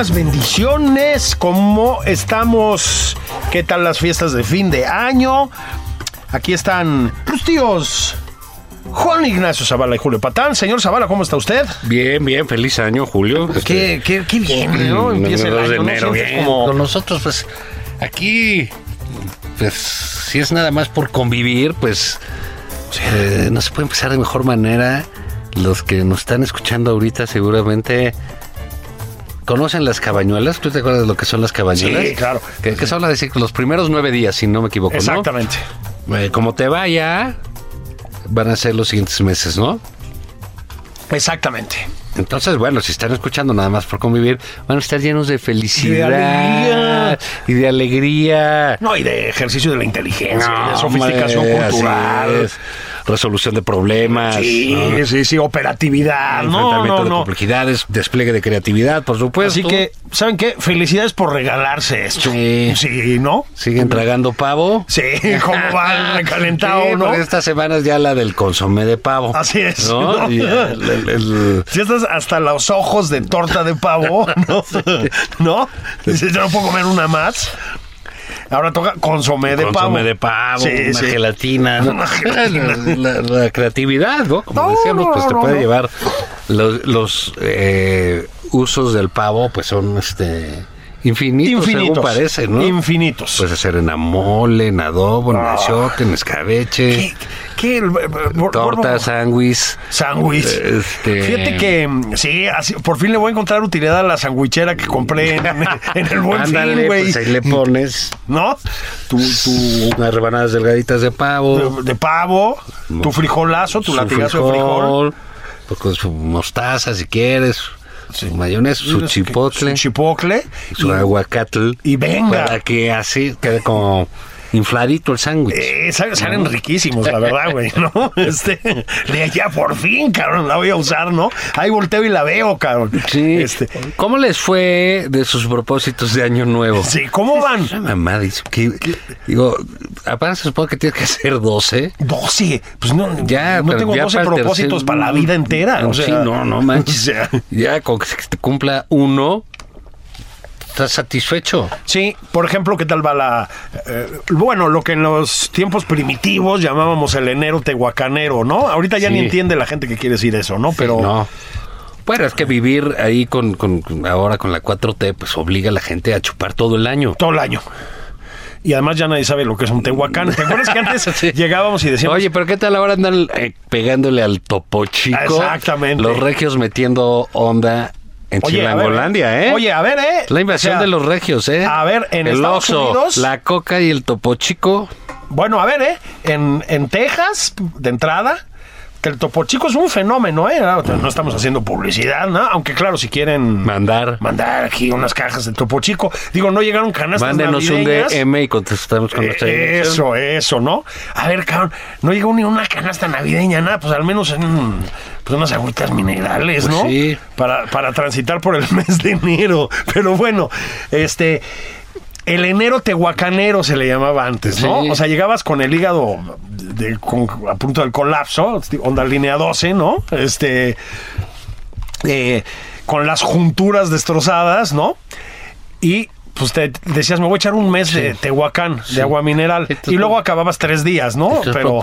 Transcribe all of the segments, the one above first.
Las bendiciones? ¿Cómo estamos? ¿Qué tal las fiestas de fin de año? Aquí están los tíos Juan Ignacio Zavala y Julio Patán. Señor Zavala, ¿cómo está usted? Bien, bien, feliz año, Julio. Este, Qué, qué, bien, ¿no? Empieza el 2 de año, ¿no? enero, bien. como- Con nosotros, pues, aquí, pues, si es nada más por convivir, pues, eh, no se puede empezar de mejor manera. Los que nos están escuchando ahorita seguramente conocen las cabañuelas. ¿Tú te acuerdas de lo que son las cabañulas? Sí, claro. Que, que son, decir, los primeros nueve días, si no me equivoco, ¿no? Exactamente. Eh, como te vaya, van a ser los siguientes meses, ¿no? Exactamente. Entonces, bueno, si están escuchando nada más por convivir, van a estar llenos de felicidad alegría. y de alegría. No, y de ejercicio de la inteligencia, y de No, sofisticación cultural. Es. Resolución de problemas. Sí, ¿no? sí, sí, operatividad. No, Enfrentamiento no, de complejidades, despliegue de creatividad, por supuesto. Así que, ¿saben qué? Felicidades por regalarse esto. Sí. Sí, ¿no? Siguen tragando pavo. Sí, ¿cómo va recalentado, Sí, no? esta semana es ya la del consomé de pavo. Así es, ¿no? ¿no? Y el- el- el- Si estás hasta los ojos de torta de pavo, ¿no? ¿No? Dices, yo no puedo comer una más. Ahora toca consomé de pavo. consomé de pavo, Sí, una sí. gelatina. ¿no? Una gelatina. La, la- la creatividad, ¿no? Como No, decíamos, pues no, te puede llevar los, los, eh, usos del pavo, pues son este infinitos, Infinitos. según parece, ¿no? Infinitos. Puedes hacer en amole, en adobo, en Ah. en escabeche, ¿Qué? ¿Qué? Por- torta, sándwich. Sándwich. Este- Fíjate que mm, sí, así, por fin le voy a encontrar utilidad a la sandwichera que compré en, en el buen Ándale, fin, güey. pues ahí le pones ¿No? Tu, tu unas rebanadas delgaditas de pavo. de, de pavo, tu frijolazo, tu latigazo de frijol. pues con su mostaza si quieres, su mayonesa, su chipotle, Su chipotle. su y- aguacatl. y venga. Para que así quede como infladito el sándwich. Eh, sal- salen riquísimos, la verdad, güey, ¿no? Este, de ya por fin, cabrón, la voy a usar, ¿no? Ahí volteo y la veo, cabrón. Sí. Este, ¿Cómo les fue de sus propósitos de año nuevo? sí, ¿cómo van? Una mamá dice que, digo, apenas se supone que tienes que hacer 12. 12. Pues no, Ya, no tengo ya 12 para el propósitos tercer- para la vida entera. O sea, sí, no, no manches. Ya con que te cumpla uno, estás satisfecho. Sí, por ejemplo, ¿qué tal va la... eh, bueno, lo que en los tiempos primitivos llamábamos el enero tehuacanero, ¿no? Ahorita ya Sí. ni entiende la gente que quiere decir eso, ¿no? Pero... No. Bueno, es que vivir ahí con, con- con- ahora con la 4T, pues obliga a la gente a chupar todo el año. Todo el año. Y además ya nadie sabe lo que es un tehuacán. ¿Te acuerdas que antes Sí. llegábamos y decíamos... Oye, pero ¿qué tal ahora andan eh, pegándole al topo chico? Exactamente. Los regios metiendo onda en Oye, ver, Chilangolandia, ¿eh? Oye, a ver, ¿eh? La invasión O sea, de los regios, ¿eh? a ver, en el Estados Oxxo, Unidos- la coca y el topo chico. Bueno, a ver, ¿eh? En, en Texas, de entrada, que el Topo Chico es un fenómeno, ¿eh? No estamos haciendo publicidad, ¿no? Aunque claro, si quieren Mandar. mandar aquí unas cajas de Topo Chico. Digo, no llegaron canastas Mándenos un. DM y contestamos con nuestra Eh. Eso, eso, ¿no? A ver, cabrón, no llegó ni una canasta navideña, nada, pues al menos en pues unas agüitas minerales, Pues ¿no? sí. Para, para transitar por el mes de enero. Pero bueno, este. El enero tehuacanero se le llamaba antes, ¿no? Sí. O sea, llegabas con el hígado de- con- a punto del colapso, onda línea 12, ¿no? Este. eh, con las junturas destrozadas, ¿no? Y pues te decías, me voy a echar un mes de Tehuacán, de agua mineral. Entonces, y luego acababas tres días, ¿no? Pero.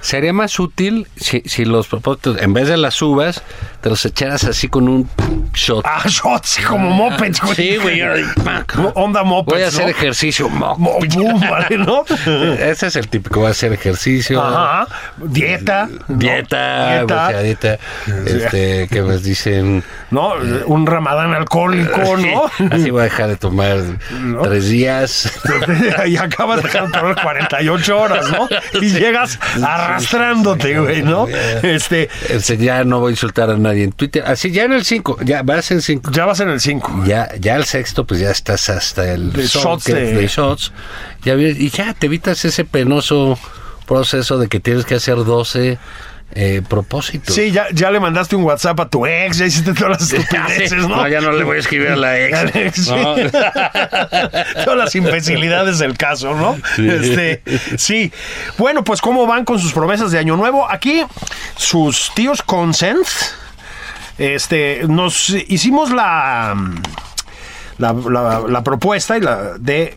sería más útil si, si los propósitos, en vez de las uvas, te los echaras así con un shot. Ah, shots, como mopeds, güey. Sí, güey. Onda mopeds. Voy a hacer ¿no? ejercicio. mo- Mo- boom, vale, ¿no? Ese es el típico, voy a hacer ejercicio. Ajá. Dieta. ¿no? Dieta, voy a hacer dieta. Este, que me dicen. ¿No? Un ramadán alcohólico, ¿no? Así voy a dejar de tomar tres días. y acabas dejando tomar 48 horas, ¿no? Y llegas arrastrándote, güey, ¿no? Este, Este, ya no voy a insultar a nadie en Twitter. Así, ya en el 5, ya vas en 5. ya vas en el 5. Ya, ya el sexto, pues ya estás hasta el De shots de- de shots. Ya, y ya te evitas ese penoso proceso de que tienes que hacer 12 eh, propósitos. Sí, ya, ya le mandaste un WhatsApp a tu ex, ya hiciste todas las estupideces, ¿no? No, ya no le voy a escribir a la ex. Todas las imbecilidades del caso, ¿no? Sí. Este, sí. Bueno, pues cómo van con sus promesas de año nuevo. Aquí sus tíos Consent, este, nos hicimos la la, la- la propuesta y la de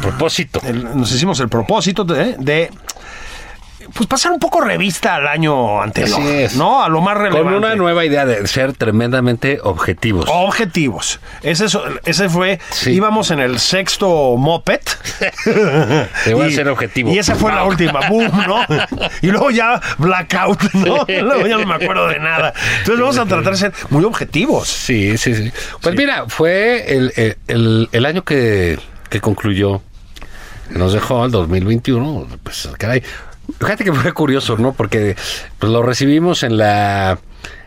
propósito. el- nos hicimos el propósito de, de, pues pasar un poco revista al año anterior, Así es. ¿no? A lo más relevante. Con una nueva idea de ser tremendamente objetivos. Objetivos. Ese, es- ese fue. Sí. Íbamos en el sexto moped. Te voy a ser objetivo. Y esa fue la última. Boom, ¿no? Y luego ya blackout, ¿no? Luego ya no me acuerdo de nada. Entonces vamos a tratar de ser muy objetivos. Sí, sí, sí. Pues mira, fue el, el- el- el año que, que concluyó, nos dejó el 2021. Pues, caray. Fíjate que fue curioso, ¿no? Porque pues, lo recibimos en la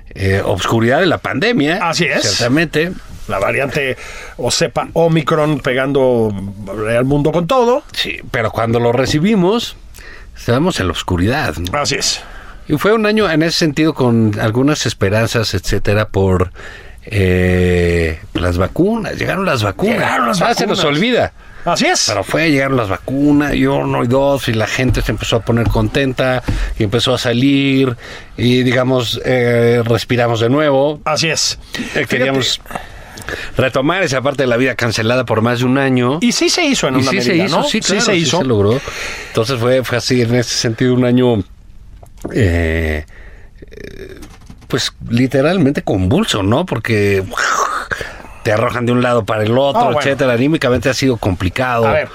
eh, obscuridad de la pandemia. Así es. Ciertamente. La variante o cepa Omicron pegando al mundo con todo. Sí, pero cuando lo recibimos, estábamos en la oscuridad. ¿no? Así es. Y fue un año en ese sentido con algunas esperanzas, etcétera, por eh, las vacunas. Llegaron las vacunas. Llegaron las Ah, se nos vacunas. olvida. Así es. Pero fue, llegaron las vacunas, y uno y dos, y la gente se empezó a poner contenta, y empezó a salir, y digamos, eh, respiramos de nuevo. Así es. Eh, queríamos retomar esa parte de la vida cancelada por más de un año. Y sí se hizo en una sí medida, se hizo, ¿no? sí, claro, se sí hizo. se logró. Entonces fue, fue así, en ese sentido, un año, eh, eh, pues literalmente convulso, ¿no? Porque te arrojan de un lado para el otro, bueno. etcétera. Anímicamente ha sido complicado. A ver,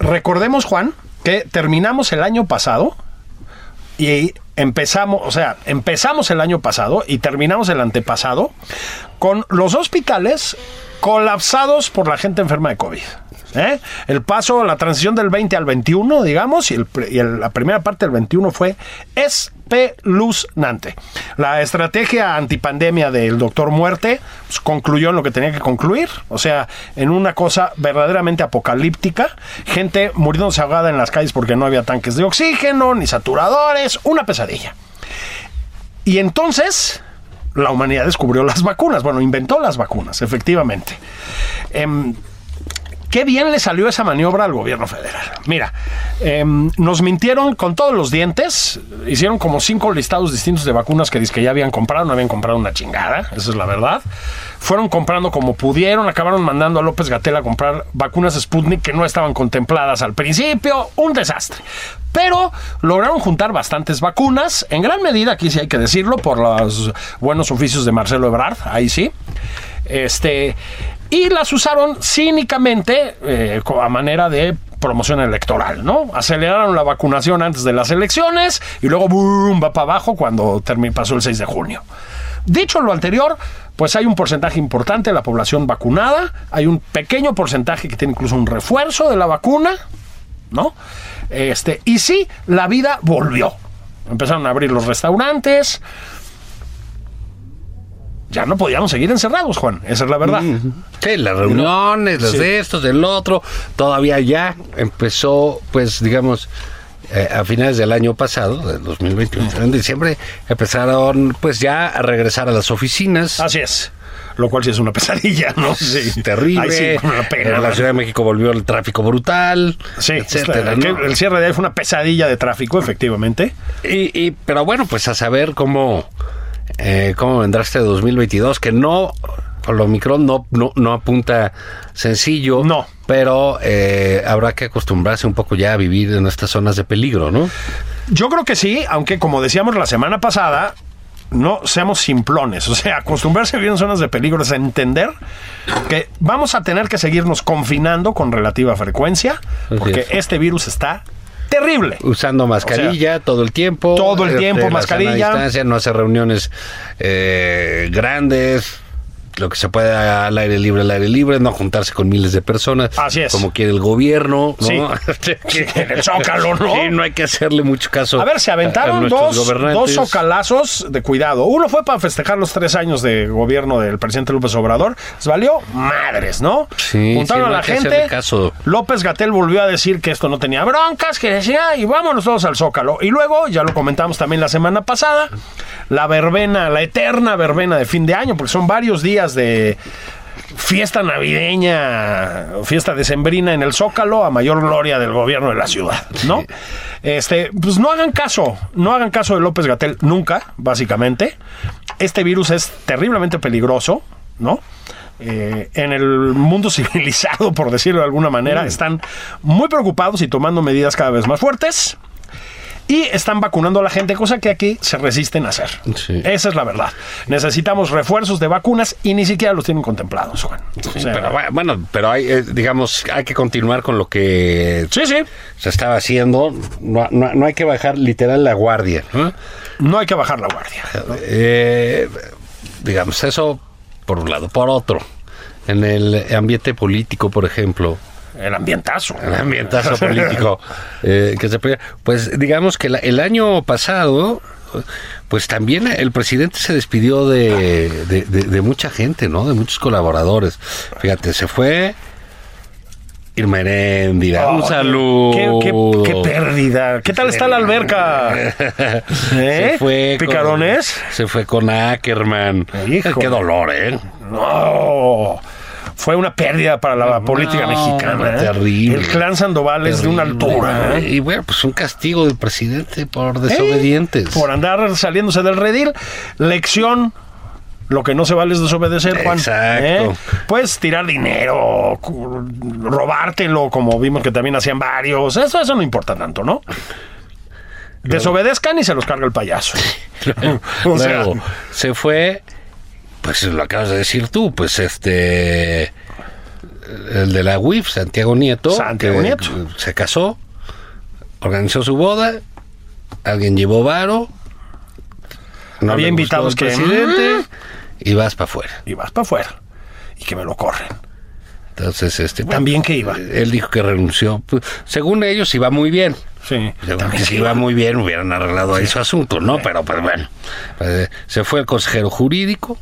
recordemos, Juan, que terminamos el año pasado y empezamos, o sea, empezamos el año pasado y terminamos el antepasado con los hospitales colapsados por la gente enferma de COVID. ¿Eh? El paso, la transición del 20 al 21, digamos, y, la primera parte del 21 fue espeluznante. La estrategia antipandemia del doctor Muerte pues, concluyó en lo que tenía que concluir, o sea, en una cosa verdaderamente apocalíptica, gente muriéndose ahogada en las calles porque no había tanques de oxígeno, ni saturadores, una pesadilla. Y entonces la humanidad descubrió las vacunas, bueno, inventó las vacunas, efectivamente. Em, Qué bien le salió esa maniobra al gobierno federal. Mira, em, nos mintieron con todos los dientes. Hicieron como cinco listados distintos de vacunas que, que ya habían comprado. No habían comprado una chingada, esa es la verdad. Fueron comprando como pudieron. Acabaron mandando a López Gatel a comprar vacunas Sputnik que no estaban contempladas al principio. Un desastre. Pero lograron juntar bastantes vacunas. En gran medida, aquí sí hay que decirlo, por los buenos oficios de Marcelo Ebrard. Ahí sí. Este, y las usaron cínicamente eh, a manera de promoción electoral, ¿no? Aceleraron la vacunación antes de las elecciones y luego boom, va para abajo cuando pasó el 6 de junio. Dicho lo anterior, pues hay un porcentaje importante de la población vacunada, hay un pequeño porcentaje que tiene incluso un refuerzo de la vacuna, ¿no? Este, y sí, la vida volvió. Empezaron a abrir los restaurantes, ya no podíamos seguir encerrados, Juan. Esa es la verdad. Sí, las reuniones, las Sí. de estos, del otro, todavía ya empezó, pues, digamos, eh, a finales del año pasado, del 2021, en diciembre, empezaron, pues, ya a regresar a las oficinas. Así es. lo cual sí es una pesadilla, ¿no? Sí. Terrible. Ahí sí, una pena, en la. Ciudad de México volvió el tráfico brutal. Sí, etcétera, el, ¿no? el cierre de ahí fue una pesadilla de tráfico, efectivamente. Y, y- pero bueno, pues a saber cómo, eh, cómo vendrá este 2022, que no, lo Omicron no, no, no apunta sencillo. No. Pero eh, habrá que acostumbrarse un poco ya a vivir en estas zonas de peligro, ¿no? Yo creo que sí, aunque como decíamos la semana pasada, no seamos simplones. O sea, acostumbrarse a vivir en zonas de peligro es entender que vamos a tener que seguirnos confinando con relativa frecuencia, porque es. este virus está terrible. Usando mascarilla todo el tiempo. Todo el tiempo, la sana mascarilla. distancia, no hacer reuniones eh, grandes. Lo que se puede al aire libre, al aire libre, no juntarse con miles de personas. Así es. Como quiere el gobierno, ¿no? Sí. El Zócalo, ¿no? Sí, no hay que hacerle mucho caso. A ver, se a aventaron dos, dos socalazos de cuidado. Uno fue para festejar los tres años de gobierno del presidente López Obrador. Les valió madres, ¿no? Sí, Juntaron sí, no a la gente. caso. López Gatel volvió a decir que esto no tenía broncas, que decía, y vámonos todos al Zócalo. Y luego, ya lo comentamos también la semana pasada, la verbena, la eterna verbena de fin de año, porque son varios días de fiesta navideña, fiesta decembrina en el Zócalo, a mayor gloria del gobierno de la ciudad, ¿no? Este, pues no hagan caso, no hagan caso de López Gatel nunca, básicamente. Este virus es terriblemente peligroso, ¿no? Eh, en el mundo civilizado, por decirlo de alguna manera, están muy preocupados y tomando medidas cada vez más fuertes. Y están vacunando a la gente, cosa que aquí se resisten a hacer. Sí. Esa es la verdad. Necesitamos refuerzos de vacunas y ni siquiera los tienen contemplados, Juan. Sí, pero bueno, bueno, pero hay, eh, digamos, hay que continuar con lo que sí, sí. se estaba haciendo. No, no- no hay que bajar literal la guardia. ¿no? No hay que bajar la guardia. Eh, digamos, eso por un lado. Por otro, en el ambiente político, por ejemplo, El ambientazo. el ambientazo político eh, que se pues digamos que la- el año pasado pues también el presidente se despidió de, de- de- de mucha gente no de muchos colaboradores fíjate se fue Irma Heréndira, un Oh, saludo Qué, qué- qué pérdida. ¿Qué tal está la alberca? ¿Eh? se fue con- ¿Picarones? se fue con Ackerman qué dolor eh No. Fue una pérdida para la política mexicana. ¿eh? terrible. El clan Sandoval es de una altura. ¿eh? y bueno pues un castigo del presidente por desobedientes Por andar saliéndose del redil. Lección. Lo que no se vale es desobedecer, Juan. Exacto. ¿Eh? Puedes tirar dinero, robártelo, como vimos que también hacían varios. Eso, eso no importa tanto, ¿no? Desobedezcan y se los carga el payaso. O sea, Luego, se fue, pues lo acabas de decir tú, pues este, el de la UIF, Santiago Nieto, Santiago Nieto. se casó, organizó su boda, alguien llevó varo, no Había invitados que- presidente y vas para afuera. y vas para afuera. Y que me lo corren. Entonces, este, bueno, También que iba. Él dijo que renunció. Pues, según ellos iba muy bien. Sí. Según que si iba muy bien, hubieran arreglado ahí su asunto, ¿no? Pero pues bueno, eh, se fue el consejero jurídico,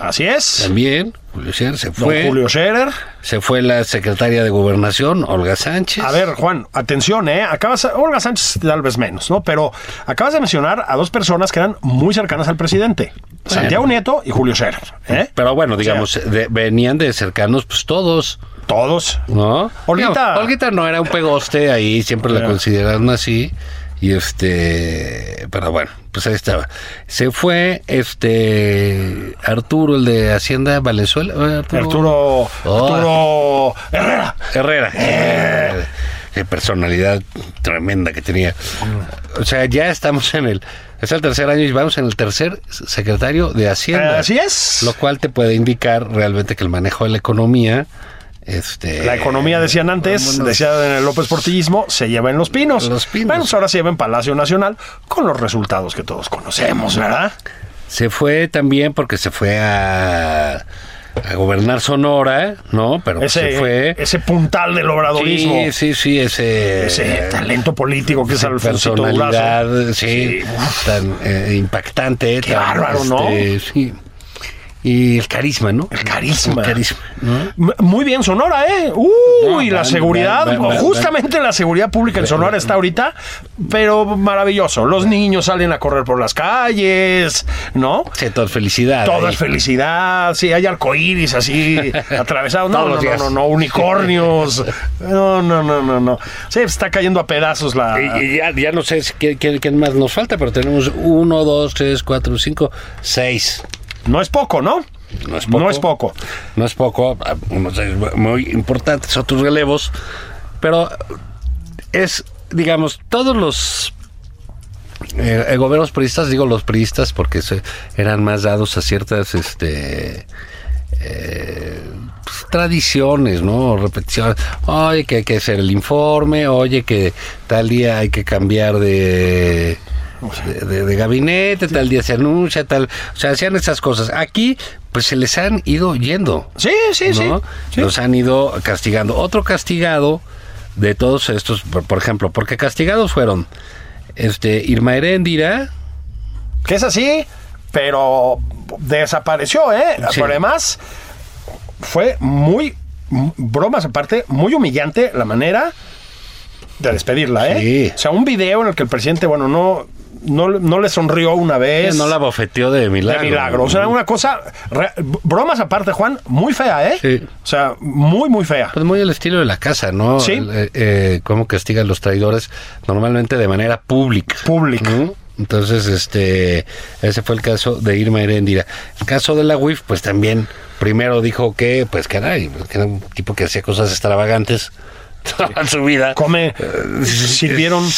Así es. también, Julio Scherer, se Don fue. Julio Scherer. Se fue la secretaria de Gobernación, Olga Sánchez. A ver, Juan, atención, ¿eh? Acabas, Olga Sánchez tal vez menos, ¿no? Pero acabas de mencionar a dos personas que eran muy cercanas al presidente. Santiago Nieto y Julio Scherer, ¿eh? Pero bueno, O sea, digamos, de- venían de cercanos, pues todos, todos. ¿no? Olguita. Digamos, Olguita no era un pegoste, ahí siempre la consideraron así. Y este, pero bueno, pues ahí estaba. Se fue este Arturo, el de Hacienda Valenzuela. eh, Arturo, Oh. Arturo Herrera. Herrera. Eh, Qué personalidad tremenda que tenía. O sea, ya estamos en el. Es el tercer año y vamos en el tercer secretario de Hacienda. Así es. Lo cual te puede indicar realmente que el manejo de la economía. Este, La economía, decían antes, decía en el López Portillismo, se lleva en los pinos. Los pinos. Bueno, pues ahora se lleva en Palacio Nacional con los resultados que todos conocemos, ¿verdad? Se fue también porque se fue a, a gobernar Sonora, ¿no? Pero Ese, se fue. ese puntal del obradorismo. Sí, sí, sí, ese. Ese talento político que es Durazo. personalidad, sí, Sí, tan eh, impactante. Qué tan, bárbaro, ¿no? este, Sí. Y el carisma, ¿no? El carisma. El carisma, Muy bien, Sonora, ¿eh? Uy, No, la seguridad, justamente la seguridad pública en Sonora está ahorita, pero maravilloso. Los niños salen a correr por las calles, ¿no? Sí, todo felicidad. Todo ahí. es felicidad, sí, hay arcoíris así atravesados. No, no, no, no, no, unicornios. No, no, no, no, no. Sí, está cayendo a pedazos la. Y, y ya, ya no sé qué- qué más nos falta, pero tenemos uno, dos, tres, cuatro, cinco, seis. No es poco, ¿no? No es poco. No es poco. No es poco, muy importantes, otros relevos, pero es, digamos, todos los eh, eh, gobiernos priistas, digo los priistas porque se- eran más dados a ciertas, este, eh, pues, tradiciones, ¿no? Repeticiones. Oye, que hay que hacer el informe, oye, que tal día hay que cambiar de, de, de- de gabinete, tal día se anuncia, tal. O sea, hacían esas cosas. Aquí, pues se les han ido yendo. Sí, sí, sí. ¿no? sí. Los han ido castigando. Otro castigado de todos estos, por, por ejemplo, porque castigados fueron este Irma Heréndira, Que es así, pero desapareció, ¿eh? Sí. Pero además, fue muy, bromas aparte, muy humillante la manera de despedirla, ¿eh? Sí. O sea, un video en el que el presidente, bueno, no, no, no le sonrió una vez. no la bofeteó de milagro. de milagro. O sea, una cosa, re- bromas aparte, Juan, muy fea, ¿eh? Sí. O sea, muy, muy fea. Pues muy el estilo de la casa, ¿no? Sí. Eh, eh, cómo castigan los traidores normalmente de manera pública. Pública. ¿no? Entonces, este, ese fue el caso de Irma Heréndira. El caso de la UIF, pues también, primero dijo que, pues caray, que era un tipo que hacía cosas extravagantes toda su vida. Come, sirvieron,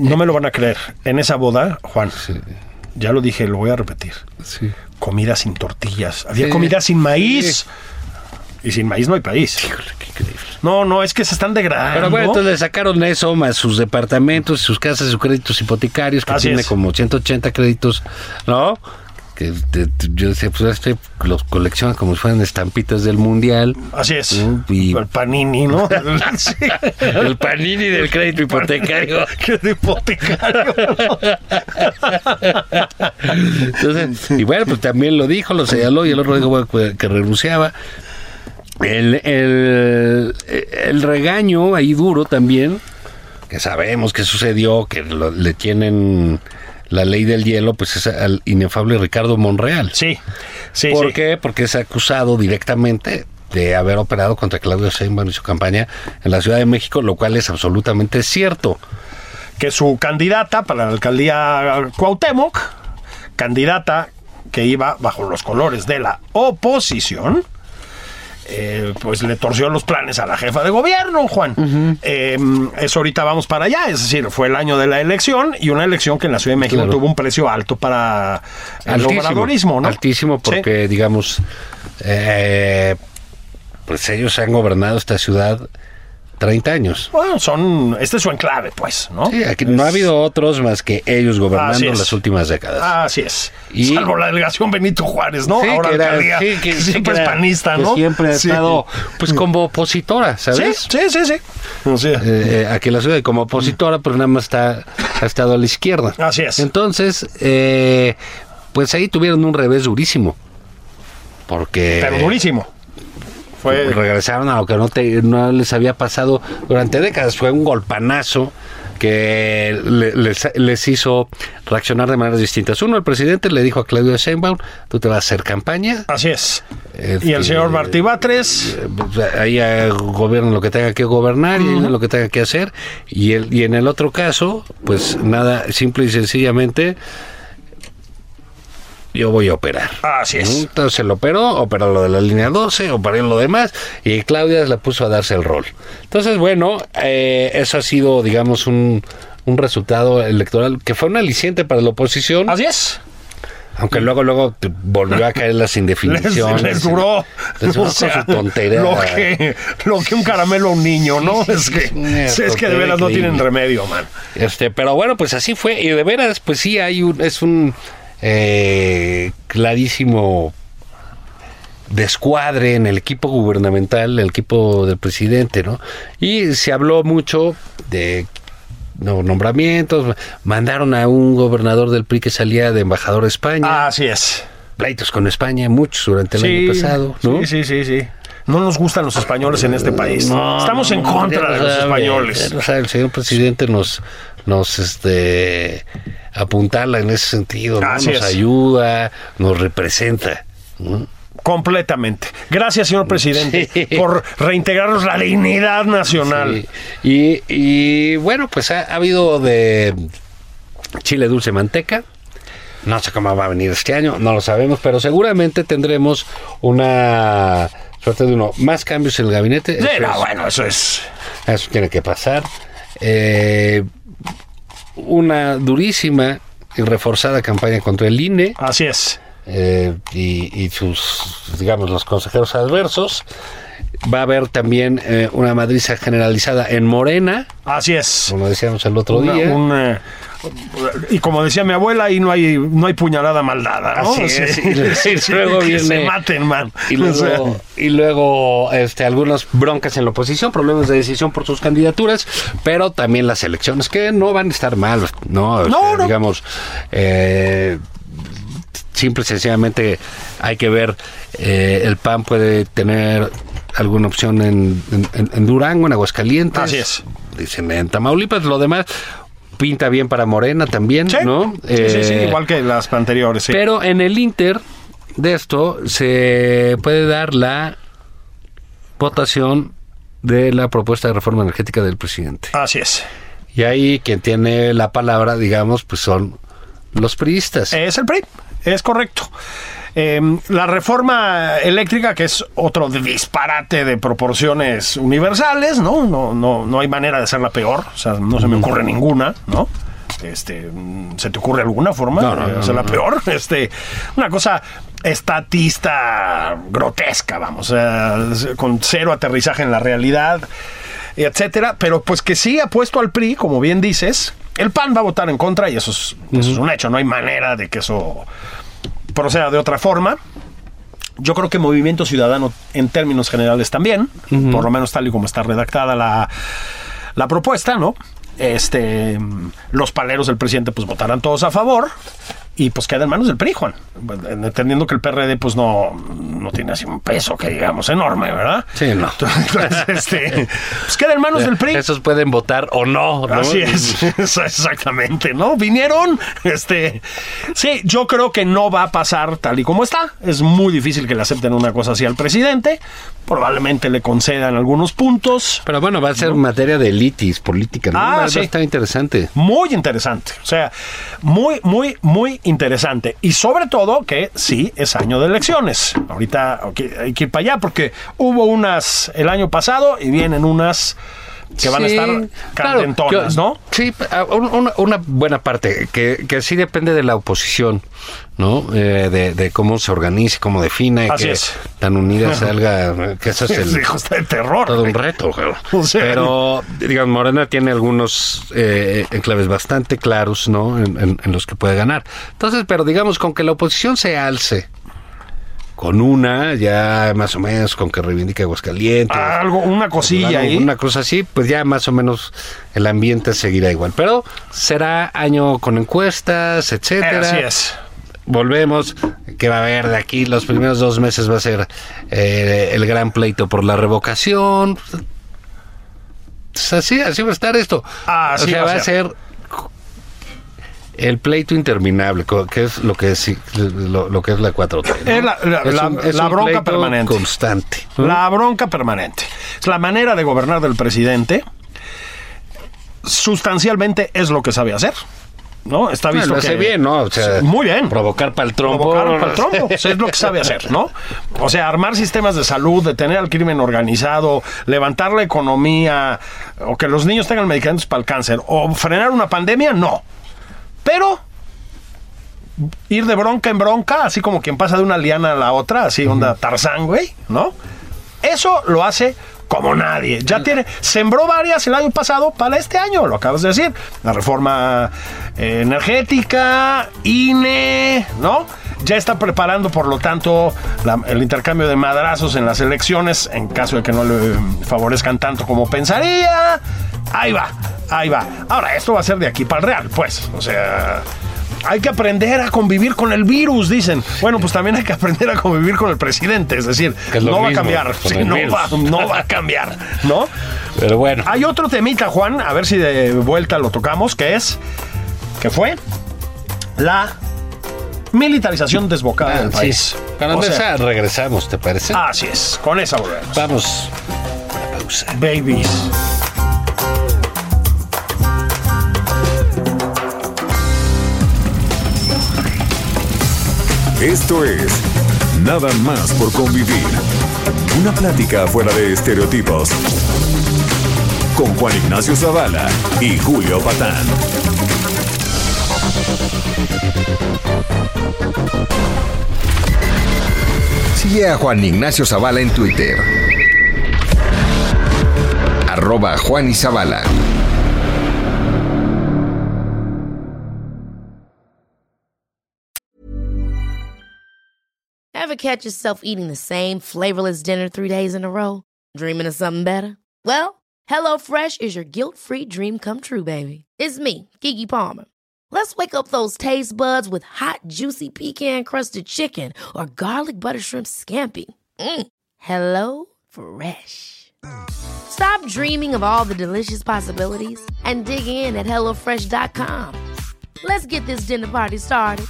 no me lo van a creer, en esa boda, Juan, ya lo dije, lo voy a repetir, Sí. comida sin tortillas, había Sí. comida sin maíz, y sin maíz no hay país. Híjole, qué increíble. No, no, es que se están degradando. Pero bueno, entonces le sacaron eso, más sus departamentos, sus casas, sus créditos hipotecarios, que Así tiene es. como 180 créditos, ¿no? Que te- te- yo decía, pues este los colecciona como si fueran estampitas del mundial. Así es, y- el panini, ¿no? Sí. El panini del crédito hipotecario. De hipotecario. Entonces, y bueno, pues también lo dijo, lo señaló, y el otro dijo bueno, que, que renunciaba. El, el, el regaño ahí duro también, que sabemos que sucedió, que lo- le tienen la ley del hielo, pues es al inefable Ricardo Monreal. Sí, sí, ¿Por sí. qué? Porque es acusado directamente de haber operado contra Claudio Sheinbaum y su campaña en la Ciudad de México, lo cual es absolutamente cierto. que su candidata para la alcaldía Cuauhtémoc, candidata que iba bajo los colores de la oposición, eh, pues le torció los planes a la jefa de gobierno, Juan. Eh, eso ahorita vamos para allá, es decir, fue el año de la elección y una elección que en la Ciudad de México Claro. tuvo un precio alto para el altísimo, obradorismo, ¿no? Altísimo Sí. porque, digamos, eh, pues ellos han gobernado esta ciudad 30 años. Bueno, son, este es su enclave, pues, ¿no? Sí, aquí no ha habido otros más que ellos gobernando las últimas décadas. Así es. Y- Salvo la delegación Benito Juárez, ¿no? Sí, Ahora que era- alcaldía, sí, que- que sí, siempre que es panista, que ¿no? siempre ha Sí. estado, pues, como opositora, Sí, ¿sabes? sí, sí, sí. Sea, Eh, aquí en la ciudad como opositora, pues nada más está, ha estado a la izquierda. Así es. Entonces, eh, pues ahí tuvieron un revés durísimo. Porque pero durísimo. Fue regresaron a lo que no, te- no les había pasado durante décadas. Fue un golpanazo que le- les, les hizo reaccionar de maneras distintas. Uno, el presidente le dijo a Claudio Sheinbaum, tú te vas a hacer campaña, así es. Este, Y el señor Martí Batres, eh, pues, ahí eh, gobierna lo que tenga que gobernar y ella lo que tenga que hacer. Y, el, y en el otro caso, pues nada, simple y sencillamente, yo voy a operar. así es. Entonces se lo operó, operó lo de la línea 12, operó lo demás y Claudia la puso a darse el rol. Entonces, bueno, eh, eso ha sido, digamos, un, un resultado electoral que fue un aliciente para la oposición, Así es. aunque luego luego volvió a caer las indefiniciones. les duró. Les duró o sea, su tontería. Lo que, lo que un caramelo a un niño, ¿no? Es que, es que de veras no tienen remedio, man. Este, pero bueno, pues así fue. Y de veras, pues sí, hay un, es un eh, clarísimo descuadre en el equipo gubernamental, el equipo del presidente, ¿no? Y se habló mucho de no, nombramientos, mandaron a un gobernador del PRI que salía de embajador a España. Así es. pleitos con España, muchos durante el año pasado, ¿no? Sí, sí, sí, sí. No nos gustan los españoles en este país. No, Estamos en contra de lo los españoles. sabe, el señor presidente nos, nos este, apuntala en ese sentido, nos ayuda, nos representa. ¿no? Completamente. Gracias, señor presidente, Sí. por reintegrarnos la dignidad nacional. Sí. Y, y, bueno, pues ha, ha habido de chile dulce manteca. No sé cómo va a venir este año, no lo sabemos, pero seguramente tendremos una suerte de uno más cambios en el gabinete. Sí, Eso no, es- bueno, eso es. Eso tiene que pasar. Eh, una durísima y reforzada campaña contra el INE Así es. eh, y, y sus, digamos, los consejeros adversos. Va a haber también eh, una madriza generalizada en Morena, Así es. como decíamos el otro Una- día. eh, y como decía mi abuela, ahí no hay, no hay puñalada mal dada, ¿no? Así es, Sí. y- y luego que viene- se maten, man. Y O sea, luego, y luego este, algunas broncas en la oposición, problemas de decisión por sus candidaturas, pero también las elecciones que no van a estar mal, ¿no? O No, sea, no. Digamos, eh, simple y sencillamente hay que ver, eh, el PAN puede tener alguna opción en, en- en Durango, en Aguascalientes. Así es. Dicen en Tamaulipas, lo demás pinta bien para Morena también, sí. ¿no? Sí, sí, sí, Eh, igual que las anteriores, sí. pero en el Inter de esto se puede dar la votación de la propuesta de reforma energética del presidente. Así es. Y ahí quien tiene la palabra, digamos, pues son los priistas. Es el PRI, es correcto. Eh, la reforma eléctrica, que es otro disparate de proporciones universales, ¿no? No, no, no hay manera de hacerla peor, o sea, no se me ocurre ninguna, ¿no? Este, ¿Se te ocurre alguna forma No, no, de hacerla peor? Este, una cosa estatista grotesca, vamos, con cero aterrizaje en la realidad etcétera, pero pues que sí ha puesto al PRI, como bien dices, el PAN va a votar en contra y eso es, eso es un hecho, no hay manera de que eso proceda de otra forma. Yo creo que Movimiento Ciudadano, en términos generales, también, por lo menos tal y como está redactada la, la propuesta, ¿no? Este, los paleros del presidente, pues votarán todos a favor y pues queda en manos del PRI, Juan. Entendiendo que el PRD, pues no, no tiene así un peso que digamos enorme, ¿verdad? Sí, no. Entonces, este, pues queda en manos del PRI. Esos pueden votar o no. ¿no? Así es, exactamente, ¿no? Vinieron, este, sí, yo creo que no va a pasar tal y como está. Es muy difícil que le acepten una cosa así al presidente. Probablemente le concedan algunos puntos. Pero bueno, va a ser materia de litis política, ¿no? Ah, va, va sí. a estar interesante. Muy interesante, o sea, muy, muy, muy interesante. Y sobre todo que sí es año de elecciones. Ahorita hay que ir para allá porque hubo unas el año pasado y vienen unas que van a estar claro, candentonas, yo- ¿no? Sí, a- un- una, una buena parte, que, que sí depende de la oposición, ¿no? Eh, de, de cómo se organice, cómo defina, y Así que es. tan unida salga, que eso es el, Sí, está de terror. todo un reto. O sea- Pero, digamos, Morena tiene algunos eh, enclaves bastante claros, ¿no? En, en- en los que puede ganar. Entonces, pero digamos, con que la oposición se alce con una, ya más o menos, con que reivindique Aguascalientes. Algo, una cosilla ahí. Una cosa así, pues ya más o menos el ambiente seguirá igual. Pero será año con encuestas, etcétera. Así es. Volvemos, que va a haber de aquí los primeros dos meses va a ser eh, el gran pleito por la revocación. Pues así, así va a estar esto. Así o sea, va a ser el pleito interminable, que es lo que es lo, lo que es la 4T. ¿no? Es la- bronca permanente. Constante. ¿no? La bronca permanente. Es la manera de gobernar del presidente. Sustancialmente es lo que sabe hacer. ¿No? Está visto lo hace que- bien, ¿no? O sea, Sí, muy bien. Provocar para el trompo. Provocar pa'l trompo. O sea, es lo que sabe hacer, ¿no? O sea, armar sistemas de salud, detener al crimen organizado, levantar la economía, o que los niños tengan medicamentos para el cáncer, o frenar una pandemia, no. Pero ir de bronca en bronca, así como quien pasa de una liana a la otra, así onda Tarzán, güey, ¿no? Eso lo hace como nadie. Ya tiene, sembró varias el año pasado para este año, lo acabas de decir. La reforma eh, energética, INE, ¿no? Ya está preparando, por lo tanto, la- el intercambio de madrazos en las elecciones, en caso de que no le favorezcan tanto como pensaría. Ahí va, ahí va. Ahora, esto va a ser de aquí para el Real, pues. O sea, Hay que aprender a convivir con el virus, dicen. Bueno, pues también hay que aprender a convivir con el presidente, es decir, es no va a cambiar, sí, no, va, no va a cambiar, ¿no? Pero bueno. Hay otro temita, Juan, a ver si de vuelta lo tocamos, que es, que fue la militarización desbocada Ah, del sí. país. O sea, regresamos, ¿te parece? así es, con esa volvemos. Vamos. Una pausa. Babies. Esto es Nada más por convivir. Una plática fuera de estereotipos. Con Juan Ignacio Zavala y Julio Patán. Sigue a Juan Ignacio Zavala en Twitter. Arroba Juan y Zavala. Ever catch yourself eating the same flavorless dinner three days in a row? Dreaming of something better? Well, HelloFresh is your guilt free dream come true, baby. It's me, Kiki Palmer. Let's wake up those taste buds with hot, juicy pecan crusted chicken or garlic butter shrimp scampi. Mm. Hello Fresh. Stop dreaming of all the delicious possibilities and dig in at HelloFresh.com. Let's get this dinner party started.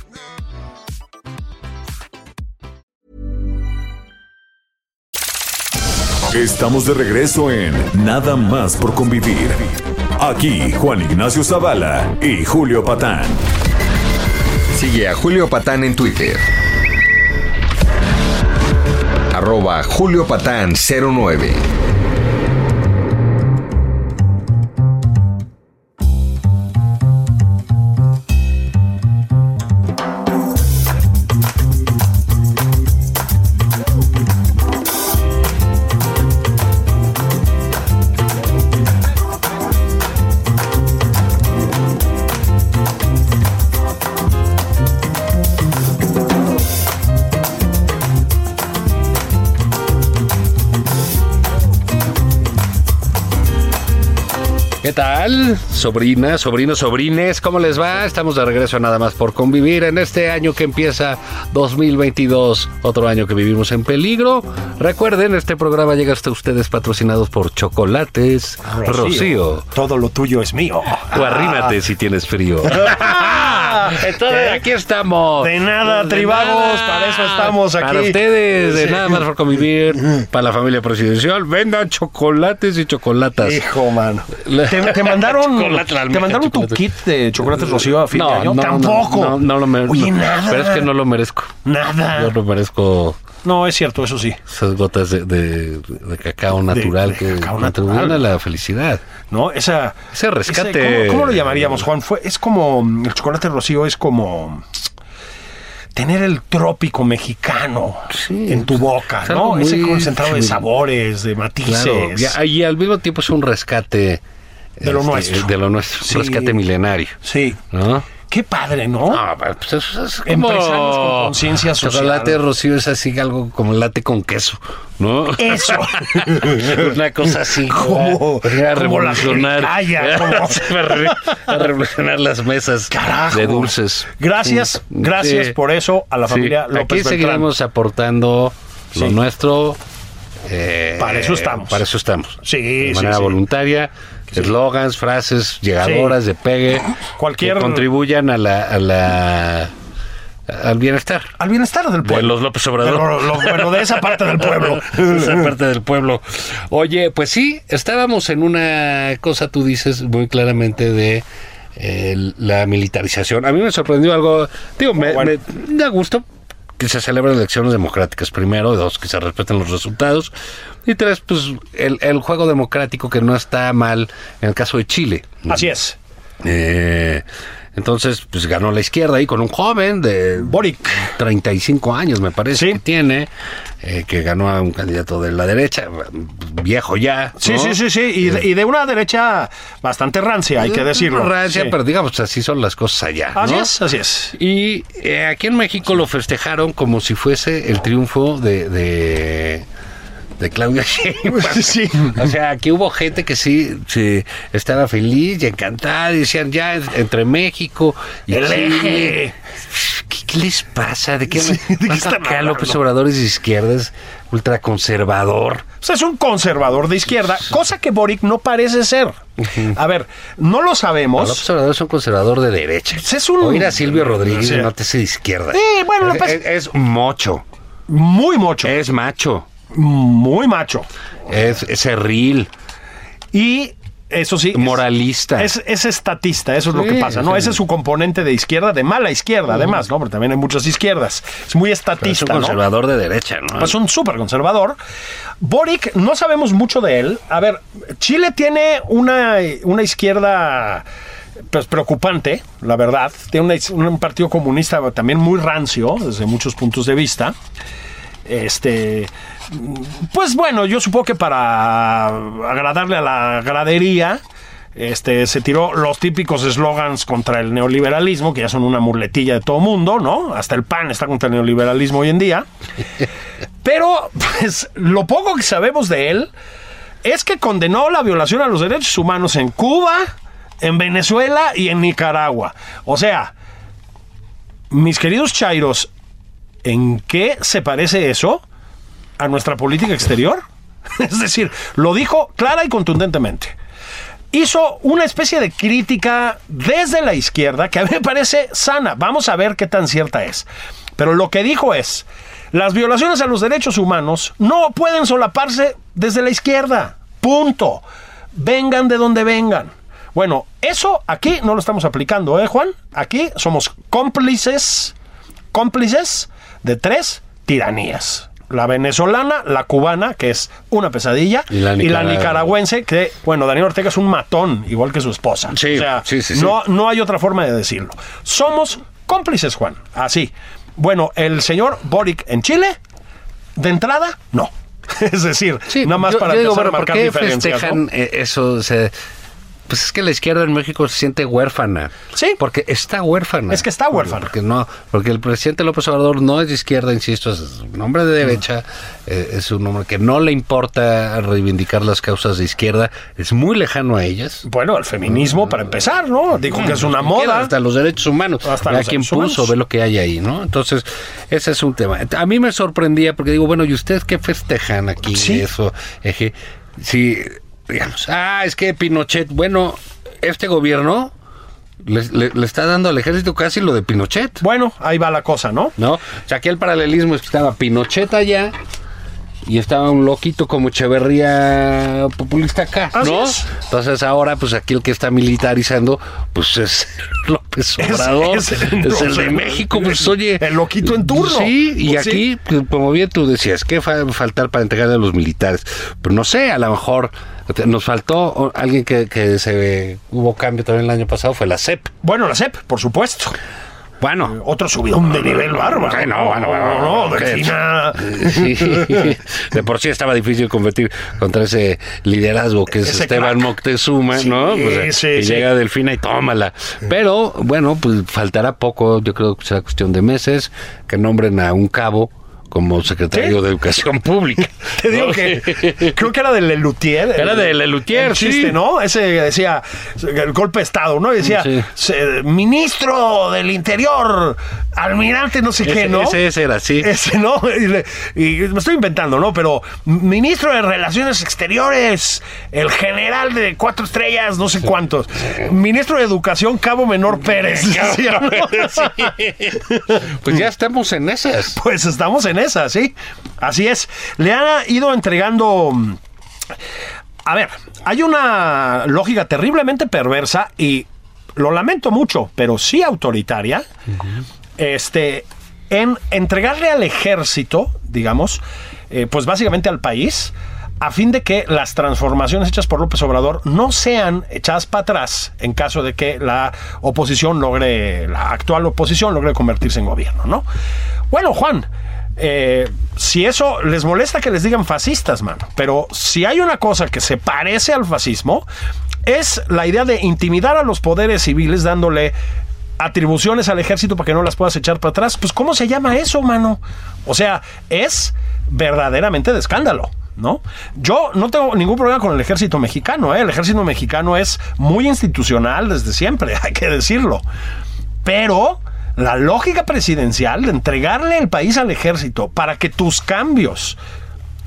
Estamos de regreso en Nada más por convivir. Aquí Juan Ignacio Zavala y Julio Patán. Sigue a Julio Patán en Twitter. Arroba Julio Patán 09. Tal? Sobrinas, sobrinos, sobrines, ¿cómo les va? Estamos de regreso a nada más por convivir en este año que empieza 2022, otro año que vivimos en peligro. Recuerden, este programa llega hasta ustedes patrocinados por Chocolates Rocío. Todo lo tuyo es mío. O arrímate si tienes frío. Entonces, aquí estamos. De nada, De tribagos, nada. para eso estamos aquí. Para ustedes, de Sí. nada más por convivir, para la familia presidencial, vendan chocolates y chocolatas. Hijo, mano. ¿Te, te mandaron, te mandaron tu kit de chocolates rocío a fin de No, año? no, Tampoco. No, no, no lo merezco. Oye, nada. Pero es que no lo merezco. Nada. Yo no merezco No, es cierto, eso sí. esas gotas de, de- de cacao natural de que cacao contribuyen natural. a la felicidad. ¿No? Esa, Ese rescate- ese- ¿cómo, cómo lo llamaríamos, Juan? Fue, es como. El chocolate rocío es como. Tener el trópico mexicano Sí, en tu boca, es ¿no? Ese concentrado de sabores, de matices. Claro. ya- y al mismo tiempo es un rescate. De lo nuestro. De lo nuestro. Sí. Un rescate milenario. Sí. ¿No? Qué padre, ¿no? Ah, pues eso es como... Empresarios con conciencia social. Chocolate rocío es así algo como late con queso, ¿no? Eso. Una cosa así. Como- a la revolucionar. como- a re- a revolucionar las mesas Carajo. de dulces. Gracias, gracias sí. por eso a la Sí, familia López Aquí Beltrán. seguiremos aportando lo Sí. nuestro. eh, Para eso estamos. Para eso estamos. Sí, De sí, manera sí. voluntaria. Eslogans, frases llegadoras Sí. de pegue. Cualquier- Que contribuyan a la, a la- al bienestar. Al bienestar del De pueblo. los López Obrador. De lo- bueno, de esa parte del pueblo. Esa parte del pueblo. Oye, pues sí, estábamos en una cosa, tú dices muy claramente, de eh, la militarización. A mí me sorprendió algo, digo, me, Bueno. me da gusto que se celebren elecciones democráticas primero, dos, que se respeten los resultados, y tres, pues el, el juego democrático que no está mal en el caso de Chile. Así es. Eh, entonces, pues ganó la izquierda ahí con un joven de Boric. 35 años, me parece Sí. que tiene, eh, que ganó a un candidato de la derecha, viejo ya. Sí, ¿no? sí, sí, sí. Y de, y de una derecha bastante rancia, hay que decirlo. Rancia, Sí. pero digamos, así son las cosas allá. Así es, así es. Y eh, aquí en México lo festejaron como si fuese el triunfo de, de, de Claudia Sheinbaum. Sí. O sea, aquí hubo gente que sí, sí estaba feliz y encantada, y decían ya entre México y El eje. ¿Qué, qué les pasa? ¿De qué, Sí, ¿de qué Vas están acá? López Obrador es de izquierda, es ultraconservador. O sea, es un conservador de izquierda, cosa que Boric no parece ser. A ver, no lo No, sabemos. López Obrador es un conservador de derecha. Es un- Oír a Silvio Rodríguez Sí. no te hace de izquierda. Sí, bueno, es- es mocho, Muy mocho, es macho, muy macho. es, es cerril, Y eso sí. es- moralista. Es, es estatista, eso es lo que pasa, ¿no? sí. Ese es su componente de izquierda, de mala izquierda, además, ¿no? Porque también hay muchas izquierdas. Es muy Pero es un estatista, ¿no? conservador de derecha, ¿no? Es un súper conservador. Boric, no sabemos mucho de él. A ver, Chile tiene una, una izquierda pues, preocupante, la verdad. Tiene una- un partido comunista también muy rancio desde muchos puntos de vista. Este, pues bueno, yo supongo que para agradarle a la gradería, este, se tiró los típicos eslogans contra el neoliberalismo, que ya son una muletilla de todo mundo, ¿no? Hasta el PAN está contra el neoliberalismo hoy en día. Pero, pues, lo poco que sabemos de él es que condenó la violación a los derechos humanos en Cuba, en Venezuela y en Nicaragua. O sea, mis queridos Chairos, ¿en qué se parece eso a nuestra política exterior? Es decir, lo dijo clara y contundentemente. Hizo una especie de crítica desde la izquierda que a mí me parece sana. Vamos a ver qué tan cierta es. Pero lo que dijo es, las violaciones a los derechos humanos no pueden solaparse desde la izquierda. Punto. Vengan de donde vengan. Bueno, eso aquí no lo estamos aplicando, ¿eh, Juan? Aquí somos cómplices, cómplices de tres tiranías. La venezolana, la cubana, que es una pesadilla, Y la nicaragüense, que, bueno, Daniel Ortega es un matón, igual que su esposa. Sí, o sea, sí, sí, sí. No, no hay otra forma de decirlo. Somos cómplices, Juan. Así. Bueno, el señor Boric en Chile, de entrada, no. Es decir, Sí, nada más yo- para yo digo, empezar bueno, a ¿por marcar qué diferencias. festejan ¿no? eso? O sea, pues es que la izquierda en México se siente huérfana. Sí. Porque está huérfana. Es que está huérfana. Porque no, porque el presidente López Obrador no es de izquierda, insisto, es un hombre de derecha, eh, es un hombre que no le importa reivindicar las causas de izquierda, es muy lejano a ellas. Bueno, el feminismo, para empezar, ¿no? Dijo que es una moda. Hasta los derechos humanos. Hasta los quién derechos puso, humanos. ve lo que hay ahí, ¿no? Entonces, ese es un tema. A mí me sorprendía porque digo, bueno, ¿y ustedes qué festejan aquí? Sí. Eso, eje, si, digamos, ah, es que Pinochet, bueno, este gobierno le, le- le está dando al ejército casi lo de Pinochet, Bueno, ahí va la cosa, ¿no? ¿no? O sea, aquí el paralelismo es que estaba Pinochet allá y estaba un loquito como Echeverría populista acá, ¿no? es. Entonces ahora, pues aquí el que está militarizando, pues es López Obrador, es, es- el de México, pues oye. el loquito en turno. Sí, y Pues aquí, pues, como bien tú decías, ¿qué fa- faltar para entregarle a los militares? Pero no sé, a lo mejor nos faltó alguien que, que se hubo cambio también el año pasado, fue la CEP. Bueno, la CEP, por supuesto. Bueno, Otro subidón de nivel bárbaro. Sí, no, bueno, bueno, no, no, Delfina. Sí, de por sí estaba difícil competir contra ese liderazgo que es Ese Esteban crack. Moctezuma, Sí, ¿no? Pues, sí, y sí. llega Delfina y tómala. Pero bueno, pues faltará poco, yo creo que será cuestión de meses que nombren a un cabo como secretario Sí. de Educación Pública. Te digo ¿no? que creo que era de Lelutier. Era de Lelutier, el chiste, sí. ¿no? Ese decía el golpe de Estado, ¿no? Y decía Sí. ministro del Interior, almirante no sé qué, ¿no? ese- ese era, sí. Ese, ¿no? Y, le- y me estoy inventando, ¿no? Pero ministro de Relaciones Exteriores, el general de cuatro estrellas, no sé cuántos. Ministro de Educación, Cabo Menor Pérez. decía, ¿no? Pues ya estamos en esas. Pues estamos en sí. Así es. Le han ido entregando. A ver, hay una lógica terriblemente perversa y lo lamento mucho, pero sí autoritaria. Este. En entregarle al ejército, digamos, eh, pues básicamente al país, a fin de que las transformaciones hechas por López Obrador no sean echadas para atrás en caso de que la oposición logre, la actual oposición logre convertirse en gobierno, ¿no? Bueno, Juan, eh, si eso les molesta que les digan fascistas, mano, pero si hay una cosa que se parece al fascismo, es la idea de intimidar a los poderes civiles dándole atribuciones al ejército para que no las puedas echar para atrás. Pues, ¿cómo se llama eso, mano? O sea, es verdaderamente de escándalo. ¿no? Yo no tengo ningún problema con el ejército mexicano, ¿eh? El ejército mexicano es muy institucional desde siempre, hay que decirlo. Pero la lógica presidencial de entregarle el país al ejército para que tus cambios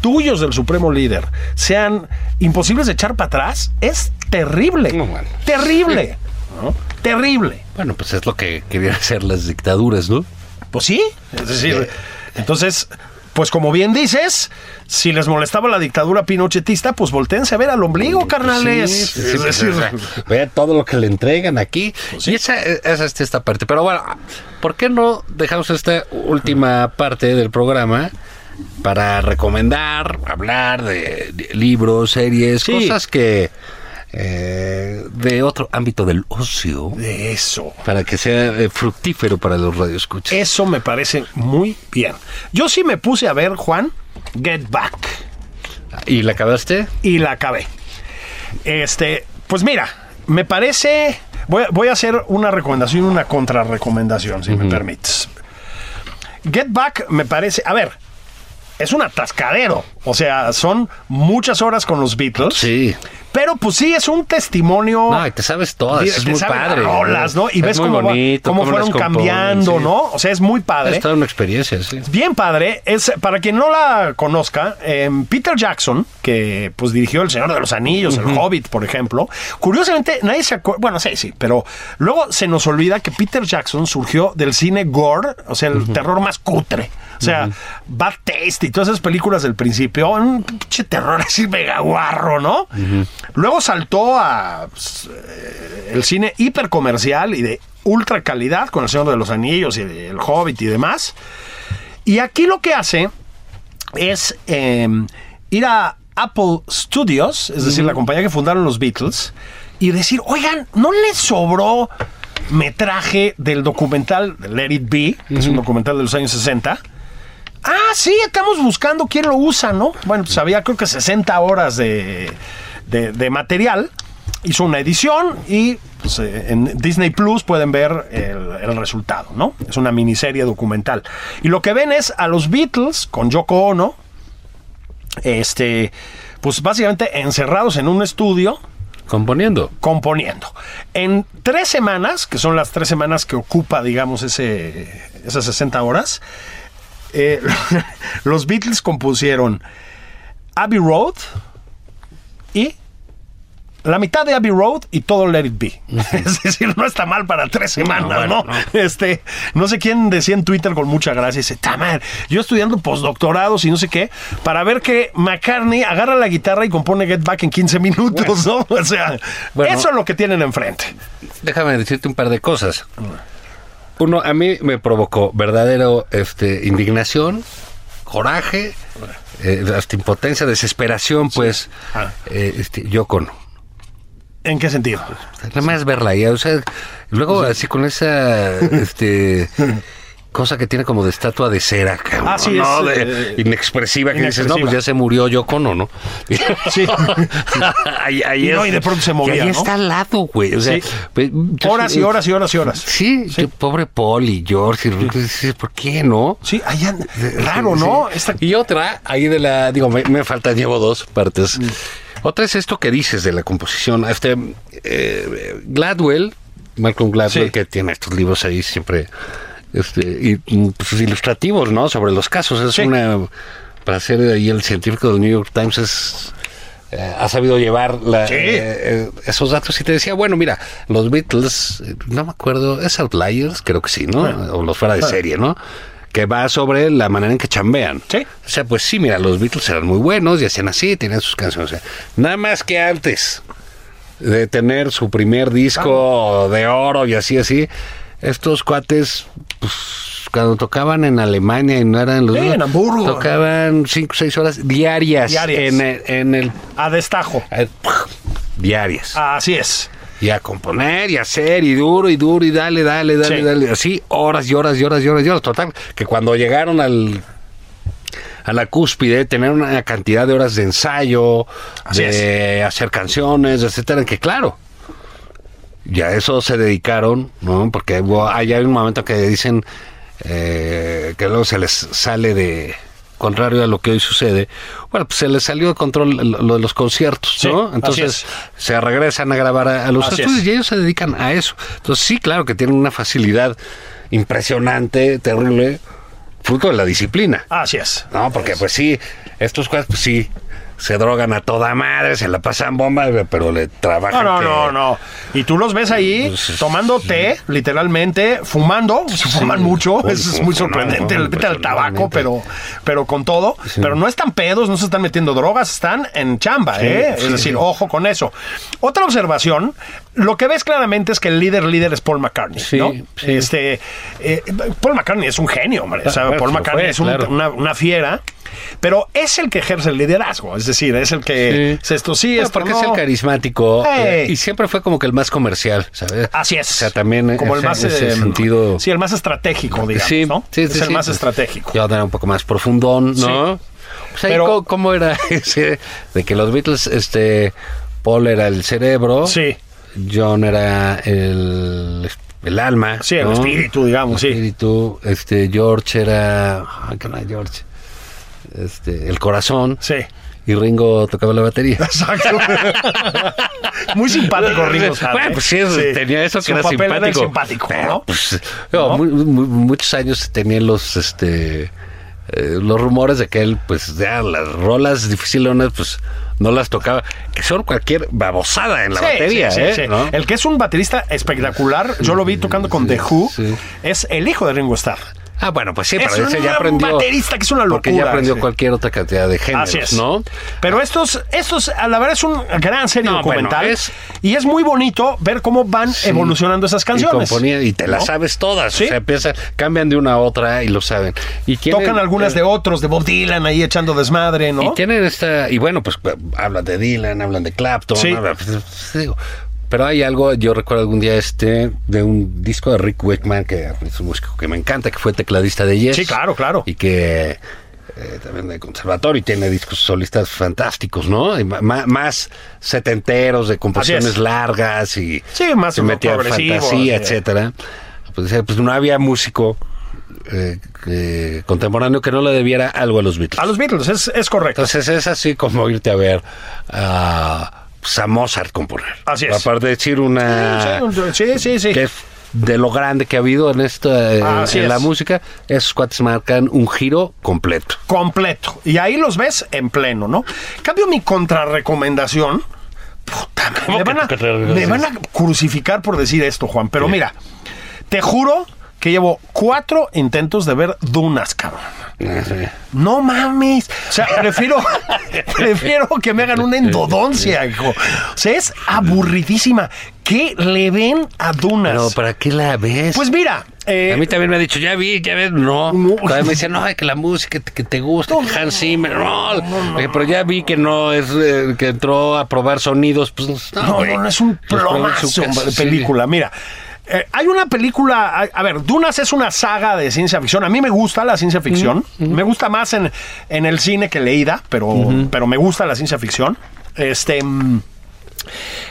tuyos del supremo líder sean imposibles de echar para atrás es terrible. No, bueno. Terrible. ¿no? Terrible. Bueno, pues es lo que querían hacer las dictaduras, ¿no? Pues sí, es decir, entonces, pues como bien dices, si les molestaba la dictadura pinochetista, pues voltéense a ver al ombligo, carnales. Sí, sí, Es pues, decir, o sea, vea todo lo que le entregan aquí. sí. Y esa, esa es esta parte. Pero bueno, ¿por qué no dejamos esta última parte del programa para recomendar, hablar de, de libros, series, Sí. cosas que eh, de otro ámbito del ocio? de eso. Para que sea eh, fructífero para los radioescuchas. Eso me parece muy bien. Yo sí me puse a ver, Juan, Get Back. ¿Y la acabaste? y la acabé. Este, pues mira, me parece. Voy, a- voy a hacer una recomendación y una contrarrecomendación, si me permites. Get Back me parece. A ver, es un atascadero. O sea, son muchas horas con los Beatles. Sí. Pero pues sí, es un testimonio. No, y te sabes todas. Es muy padre. las rolas, ¿no? Y Es ves muy cómo, va- cómo fueron cambiando, sí. ¿no? O sea, es muy padre. Es toda una experiencia, sí. Bien padre, es para quien no la conozca, eh, Peter Jackson, que pues dirigió El Señor de los Anillos, El Hobbit, por ejemplo. Curiosamente, nadie se acuerda, bueno, sí, sí, pero luego se nos olvida que Peter Jackson surgió del cine gore, o sea, el terror más cutre. O sea, Bad Taste y todas esas películas del principio, un pinche terror así mega guarro, ¿no? Luego saltó a pues, eh, el cine hipercomercial y de ultra calidad con El Señor de los Anillos y El Hobbit y demás. Y aquí lo que hace es eh, ir a Apple Studios, es decir, la compañía que fundaron los Beatles, y decir, oigan, ¿no les sobró metraje del documental de Let It Be, que es un documental de los años 60? Ah, sí, estamos buscando quién lo usa, ¿no? Bueno, pues había creo que 60 horas de, de- de material. Hizo una edición y pues, eh, en Disney Plus pueden ver el, el resultado, ¿no? Es una miniserie documental. Y lo que ven es a los Beatles con Yoko Ono, este, pues básicamente encerrados en un estudio Componiendo. componiendo. En tres semanas, que son las tres semanas que ocupa, digamos, ese, esas 60 horas, eh, los Beatles compusieron Abbey Road la mitad de Abbey Road y todo Let It Be. Es decir, no está mal para tres semanas, ¿no? bueno, Este, no sé quién decía en Twitter con mucha gracia, dice, "Tamar, yo estudiando postdoctorados y no sé qué, para ver que McCartney agarra la guitarra y compone Get Back en 15 minutos, ¿no? O sea, Bueno. eso es lo que tienen enfrente. Déjame decirte un par de cosas. Uno, a mí me provocó verdadero este, indignación, coraje, eh, hasta impotencia, desesperación, pues, Ah. eh, este, yo con. ¿En qué sentido? Nada más verla ya, o sea, luego así con esa este cosa que tiene como de estatua de cera, cabrón, Ah, sí, ¿no? es, De- eh, inexpresiva, que dices, no, pues ya se murió yo cono, ¿no? Sí. ahí, ahí Y no, y de pronto se movía, Y ahí ¿no? está al lado, güey. O sea, Sí. pues, yo- Horas y horas y horas y horas. Sí, yo, pobre Paul y George, y dices, ¿por qué no? Sí, allá, raro, ¿no? Sí. Esta- Y otra, ahí de la, digo, me, me faltan, llevo dos partes. Mm. Otra es esto que dices de la composición. Este, eh, Gladwell, Malcolm Gladwell, Sí. que tiene estos libros ahí siempre, este, y, pues, ilustrativos, ¿no? Sobre los casos. Es Sí. una, para ser ahí el científico del New York Times es... eh, ha sabido llevar la- Sí. eh, eh, esos datos y te decía, bueno, mira, los Beatles, no me acuerdo, es Outliers, creo que sí, ¿no? O los fuera de serie, ¿no? Que va sobre la manera en que chambean. Sí. O sea, pues sí, mira, los Beatles eran muy buenos y hacían así, tenían sus canciones. O sea, nada más que antes de tener su primer disco de oro y así, así, estos cuates, pues, cuando tocaban en Alemania y no eran los... Sí, en Hamburgo. Tocaban cinco o seis horas diarias, Diarias. En, el, en el... A destajo. eh, Diarias. Así es. Y a componer y a hacer y duro y duro y dale, dale, dale, Sí. dale. Así horas y horas y horas y horas y horas. Total, que cuando llegaron al a la cúspide, tener una cantidad de horas de ensayo, Así de hacer canciones, etcétera, que claro, ya a eso se dedicaron, ¿no? Porque hay hay un momento que dicen eh, que luego se les sale de contrario a lo que hoy sucede, bueno, pues se les salió de control lo lo de los conciertos, ¿no? Entonces es. se regresan a grabar a, a los Así estudios es. y ellos se dedican a eso. Entonces sí, claro que tienen una facilidad impresionante, terrible, fruto de la disciplina. Así es. No, porque pues sí, estos cuates pues sí, se drogan a toda madre, se la pasan bomba, pero le No, trabajan. no, que- no, no. Y tú los ves ahí Pues, tomando té, literalmente, fumando. Se fuman mucho. Uy, Eso es muy no, sorprendente. no, Le meten al tabaco, pero, pero con todo. Pero no están pedos, no se están metiendo drogas, están en chamba, ¿eh? es decir, ojo con eso. Otra observación, lo que ves claramente es que el líder líder es Paul McCartney, Sí, ¿no? sí. Este, eh, Paul McCartney es un genio, hombre. O sea, Paul McCartney fue, es un- claro. una, una fiera. Pero es el que ejerce el liderazgo, es decir, es el que Sí. esto sí, esto porque es el carismático eh, y siempre fue como que el más comercial, ¿sabes? Así es. O sea, también como el más ese eh, sentido. Sí, el más estratégico, digamos, sí, ¿no? sí, es el más pues, estratégico. Yo era un poco más profundón. ¿no? Pues ahí Pero- ¿cómo, era ese? De que los Beatles, este, Paul era el cerebro, Sí. John era el, el alma. Sí, el ¿no? espíritu, digamos, El sí. espíritu, este, George era, ay, ¿qué era George? Este, el corazón. Sí. Y Ringo tocaba la batería. Exacto. Muy simpático Ringo Bueno, ¿eh? pues sí, tenía eso que Su era papel simpático. el simpático, Pero, ¿no? pues, no, muchos años tenían los, este, eh, los rumores de que él, pues, ya las rolas dificilonas, pues, no las tocaba, que son cualquier babosada en la Sí, batería, sí, ¿eh? sí. ¿no? El que es un baterista espectacular, yo lo vi tocando con The Who, es el hijo de Ringo Starr. Ah, bueno, pues sí, Es pero ese un ya aprendió. baterista que es una Porque ya locura, aprendió sí. cualquier otra cantidad de géneros, Así es. ¿no? Pero estos, estos, a la verdad, es un gran serie No, documental. bueno, es- y es muy bonito ver cómo van evolucionando esas Y, canciones. componía, y te las ¿no? sabes todas. Sí. O sea, empiezan, cambian de una a otra y lo saben. Y tienen- Tocan algunas eh, de otros, de Bob Dylan ahí echando desmadre, ¿no? Y tienen esta, y bueno, pues hablan de Dylan, hablan de Clapton, Sí. hablan- pues, digo, pero hay algo, yo recuerdo algún día este, de un disco de Rick Wakeman, que es un músico que me encanta, que fue tecladista de Yes. Sí, claro, claro. Y que eh, también de conservatorio y tiene discos solistas fantásticos, ¿no? Y más setenteros, de composiciones largas y Sí, más se metía fantasía, sí. etcétera. Pues, pues no había músico eh, contemporáneo que no le debiera algo a los Beatles. A los Beatles, es, es correcto. Entonces es así como irte a ver a, pues, a Mozart componer. Así es. Aparte de decir una... sí, sí, sí. que es de lo grande que ha habido en esta Así en la es. música, esos cuates marcan un giro completo. completo. Y ahí los ves en pleno, ¿no? Cambio mi contrarrecomendación. Puta, ¿Cómo me que van, a, me van a crucificar por decir esto, Juan. Pero mira, te juro que llevo cuatro intentos de ver Dunas, cabrón. No mames. O sea, prefiero, prefiero que me hagan una endodoncia, hijo. O sea, es aburridísima. ¿Qué le ven a Dunas? Pero ¿para qué la ves? pues mira, eh, a mí también me ha dicho, ya vi, ya ves, no. No. Todavía me decían, no, que la música que, que te gusta, que Hans Zimmer, no. Pero ya vi que no es, eh, que entró a probar sonidos, pues no, No, no, no, es un plomazo de sí. película. Mira, eh, hay una película, a, a ver, Dunas es una saga de ciencia ficción. A mí me gusta la ciencia ficción. Me gusta más en, en el cine que leída, pero, pero me gusta la ciencia ficción. Este. mm,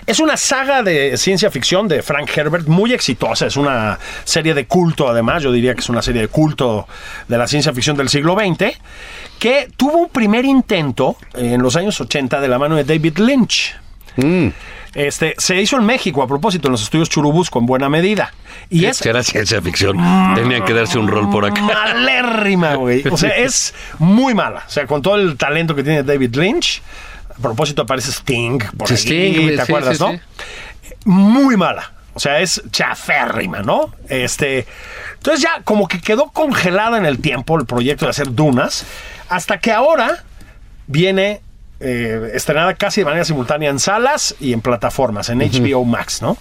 Es una saga de ciencia ficción de Frank Herbert muy exitosa. Es una serie de culto, además. Yo diría que es una serie de culto de la ciencia ficción del siglo XX. Que tuvo un primer intento en los años 80 de la mano de David Lynch. Este, se hizo en México, a propósito, en los estudios Churubusco, en buena medida. Y es Era ciencia ficción. Tenían que darse un rol por acá. malérrima, güey. O sea, es muy mala. O sea, con todo el talento que tiene David Lynch. A propósito, aparece Sting por Sí, ahí, Sting, ¿te sí, acuerdas, sí, no? sí. Muy mala. O sea, es chaférrima, ¿no? Este. Entonces ya como que quedó congelada en el tiempo el proyecto de hacer dunas. Hasta que ahora viene eh, estrenada casi de manera simultánea en salas y en plataformas, en HBO Max, ¿no?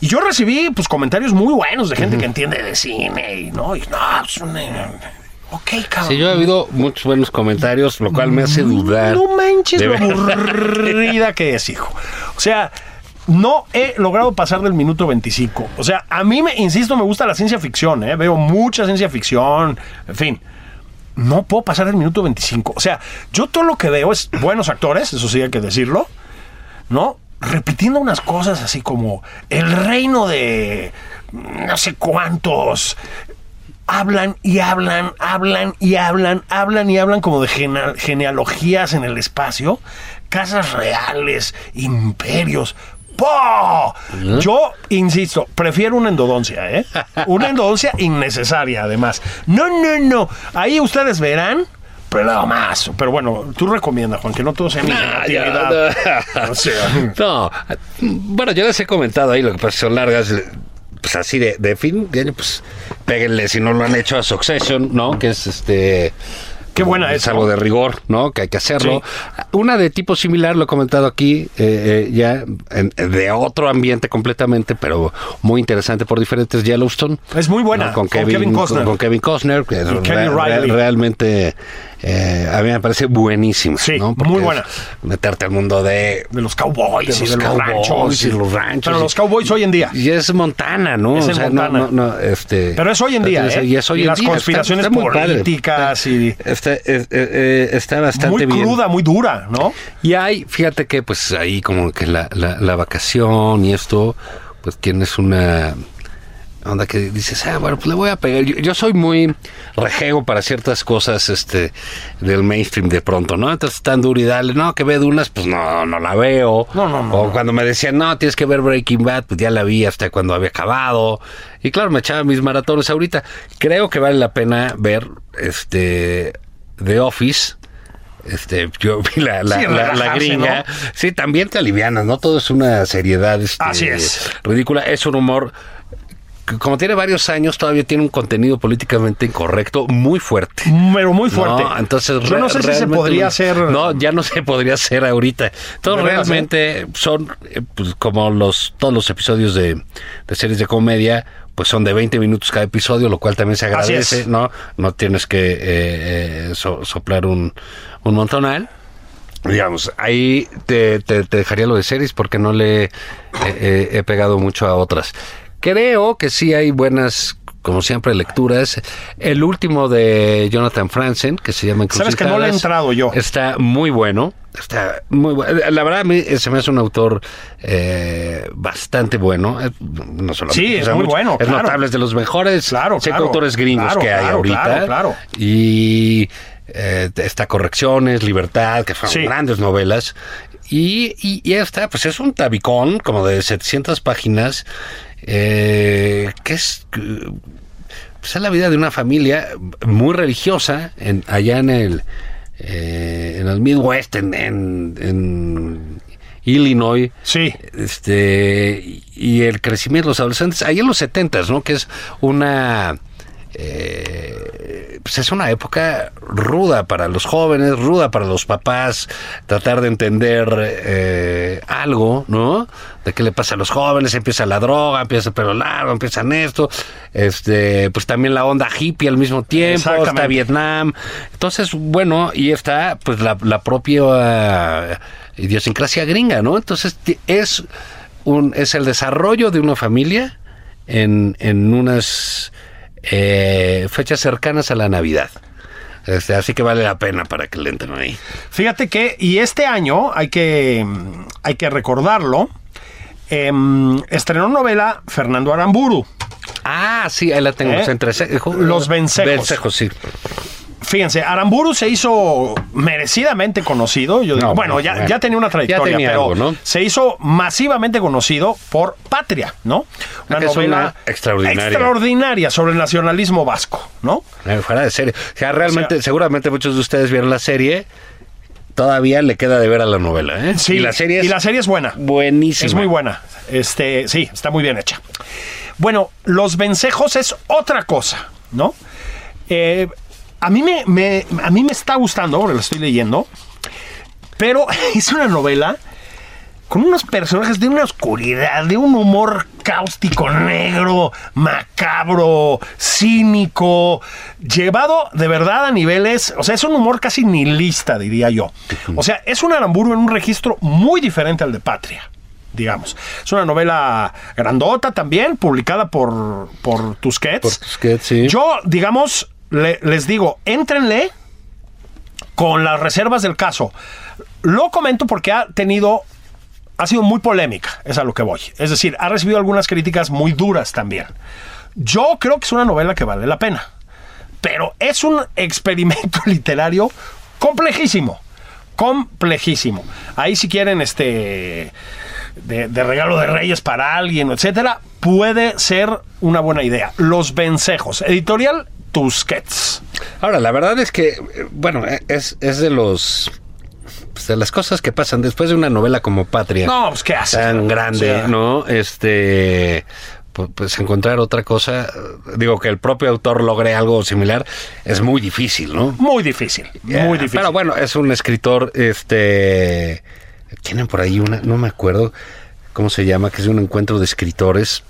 Y yo recibí pues comentarios muy buenos de gente que entiende de cine y no, y no, es una- ok, cabrón. Sí, yo he habido muchos buenos comentarios, lo cual me hace dudar. No manches lo aburrida que es, hijo. O sea, no he logrado pasar del minuto 25. O sea, a mí, me, insisto, me gusta la ciencia ficción, ¿eh? Veo mucha ciencia ficción, en fin. No puedo pasar del minuto 25. O sea, yo todo lo que veo es buenos actores, eso sí hay que decirlo, ¿no? Repitiendo unas cosas así como el reino de no sé cuántos. hablan y hablan, hablan y hablan, hablan y hablan como de gene- genealogías en el espacio, casas reales, imperios. ¡Po! Yo insisto, prefiero una endodoncia, ¿eh? Una endodoncia innecesaria, además. No, no, no. Ahí ustedes verán, pero más. Pero bueno, tú recomiendas, Juan, que no todo sea mi Ah, ya, no. O sea, No, bueno, yo les he comentado ahí, lo que pasa son largas, pues así de, de fin de año, pues péguenle si no lo han hecho a Succession, ¿no? Que es este... Qué buena es es, algo de rigor, ¿no? Que hay que hacerlo. Una de tipo similar, lo he comentado aquí, eh, eh, ya en- de otro ambiente completamente, pero muy interesante por diferentes Yellowstone. Es muy buena, ¿no? Con, con Kevin, Kevin Costner. Con, con Kevin Costner, que es realmente eh, a mí me parece buenísima. Sí, ¿no? Muy buena. Meterte al mundo de de los cowboys de y los de los ranchos. y los ranchos. Pero y- los cowboys hoy en día. Y es Montana, ¿no? Es O sea, Montana. no- no, este, Pero es hoy en día, ¿eh? Y es hoy Y en las día. conspiraciones Está- está políticas y- Está, eh, eh, está bastante Muy bien. cruda, muy dura, ¿no? Y hay, fíjate que pues ahí como que la, la, la vacación y esto, pues tienes una onda que dices, ah, bueno, pues le voy a pegar. Yo, yo soy muy rejego para ciertas cosas este del mainstream de pronto, ¿no? Entonces tan duro y dale, no, que ve Dunas, pues no, no la veo. No, no, no, O cuando me decían, no, tienes que ver Breaking Bad, pues ya la vi hasta cuando había acabado. Y claro, me echaba mis maratones ahorita. Creo que vale la pena ver este The Office. Este, yo vi la, la, Sí, la- la relajarse, gringa. Sí, también te alivianas, ¿no? Todo es una seriedad este, Así es. ridícula. Es un humor como tiene varios años, todavía tiene un contenido políticamente incorrecto muy fuerte. Pero muy fuerte. No, entonces Yo no sé si se podría hacer. No, ya no se podría hacer ahorita. Todos ¿De veras, eh? realmente son eh, pues, como los todos los episodios de, de series de comedia, pues son de 20 minutos cada episodio, lo cual también se agradece. ¿no? No tienes que eh, eh, so- soplar un, un montonal. Digamos, ahí te, te- te dejaría lo de series porque no le eh, eh, he pegado mucho a otras. Creo que sí hay buenas, como siempre, lecturas. El último de Jonathan Franzen, que se llama Sabes que no le he entrado yo. Está muy bueno. Está muy bueno. La verdad, a mí se me hace un autor eh, bastante bueno. Eh, No solo Sí, es muy bueno, Es claro. notable, es de los mejores Claro, claro. autores gringos Claro, que hay ahorita. claro, claro. Y eh, está Correcciones, Libertad, que fueron Sí. grandes novelas. Y, y, y esta, pues es un tabicón como de 700 páginas, eh, que es, pues es la vida de una familia muy religiosa en, allá en el, eh, en el Midwest, en, en, en Illinois. Sí. Este, y el crecimiento de los adolescentes, ahí en los 70 ¿no? Que es una... eh, pues es una época ruda para los jóvenes, ruda para los papás, tratar de entender eh, algo, ¿no? De qué le pasa a los jóvenes, empieza la droga, empieza el pelo largo, empiezan esto, este, pues también la onda hippie al mismo tiempo, está. Vietnam. Entonces, bueno, y está pues la, la propia idiosincrasia gringa, ¿no? Entonces es un es el desarrollo de una familia en, en unas eh, fechas cercanas a la Navidad. Este, así que vale la pena para que le entren ahí. Fíjate que, y este año hay que, hay que recordarlo, em, estrenó novela Fernando Aramburu. Ah, sí, ahí la tengo. ¿Eh? entre Los vencejos. Vencejos, sí. Fíjense, Aramburu se hizo merecidamente conocido. Yo digo, No, bueno, ya, bueno. ya tenía una trayectoria, Ya tenía pero algo, ¿no? se hizo masivamente conocido por Patria, ¿no? Una novela una extraordinaria. extraordinaria sobre el nacionalismo vasco, ¿no? Eh, Fuera de serie. O sea, realmente, O sea- seguramente muchos de ustedes vieron la serie. Todavía le queda de ver a la novela, ¿eh? Sí, y la serie es, y la serie es buena. buenísima. Es muy buena. Este, sí, está muy bien hecha. Bueno, Los Vencejos es otra cosa, ¿no? Eh, a, mí me, me- a mí me está gustando, porque lo estoy leyendo, pero es una novela con unos personajes de una oscuridad, de un humor cáustico, negro, macabro, cínico, llevado de verdad a niveles, o sea, es un humor casi nihilista, diría yo. O sea, es un aramburu en un registro muy diferente al de Patria. Digamos. Es una novela grandota también, publicada por, por Tusquets. Por Tusquets, sí. Yo, digamos, le- les digo, éntrenle con las reservas del caso. Lo comento porque ha tenido, ha sido muy polémica, es a lo que voy. Es decir, ha recibido algunas críticas muy duras también. Yo creo que es una novela que vale la pena. pero es un experimento literario complejísimo. Complejísimo. Ahí si quieren este de, de regalo de reyes para alguien, etcétera, puede ser una buena idea. Los vencejos. Editorial Tusquets. Ahora, la verdad es que, eh, bueno, eh, es, es de los pues, de las cosas que pasan después de una novela como Patria. No, pues qué hace. Tan grande, O sea, ¿no? Este pu- pues encontrar otra cosa, eh, digo que el propio autor logre algo similar es muy difícil, ¿no? Muy difícil. Muy difícil. Pero bueno, es un escritor, este, tienen por ahí una, no me acuerdo cómo se llama, que es un encuentro de escritores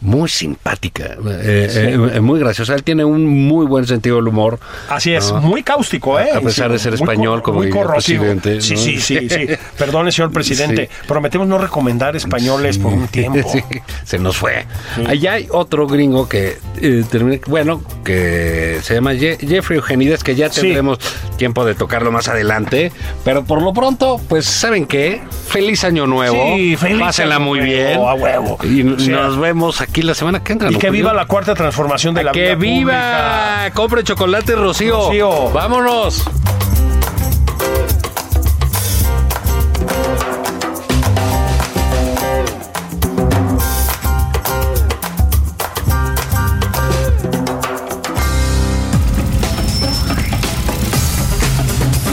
muy simpática, eh, eh, muy graciosa. Él tiene un muy buen sentido del humor. Así es, ¿no? muy cáustico, ¿eh? A pesar de ser español, como muy presidente, Sí, ¿no? sí, sí, sí. Perdone, señor presidente. Prometemos no recomendar españoles por un tiempo. Se nos fue. Allá hay otro gringo que eh, bueno, que se llama Je- Jeffrey Eugenides, que ya tendremos tiempo de tocarlo más adelante. Pero por lo pronto, pues, ¿saben qué? Feliz año nuevo. Sí, feliz Pásenla año muy nuevo, bien. a huevo. Y nos vemos aquí la semana que entra. Y ¿no, que viva la cuarta transformación de la ¡Que vida viva! pública. ¡Compre chocolate, Rocío! Rocío. ¡Vámonos!